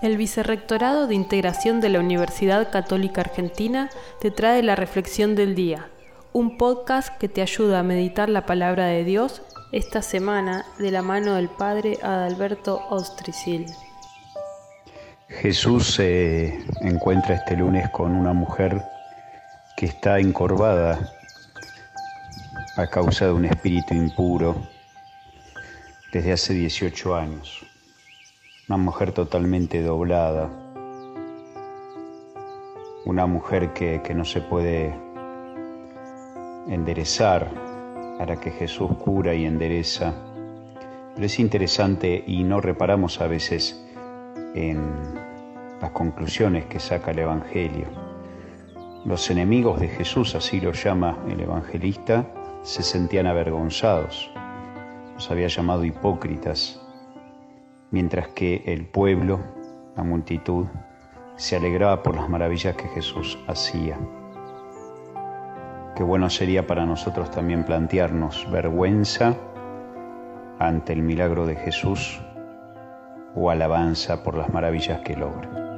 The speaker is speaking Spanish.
El Vicerrectorado de Integración de la Universidad Católica Argentina te trae la Reflexión del Día, un podcast que te ayuda a meditar la palabra de Dios esta semana de la mano del Padre Adalberto Ostricil. Jesús se encuentra este lunes con una mujer que está encorvada a causa de un espíritu impuro desde hace 18 años una mujer totalmente doblada, una mujer que, no se puede enderezar para que Jesús cura y endereza. Pero es interesante y no reparamos a veces en las conclusiones que saca el Evangelio. Los enemigos de Jesús, así lo llama el evangelista, se sentían avergonzados. Los había llamado hipócritas mientras que el pueblo, la multitud, se alegraba por las maravillas que Jesús hacía. Qué bueno sería para nosotros también plantearnos vergüenza ante el milagro de Jesús o alabanza por las maravillas que logra.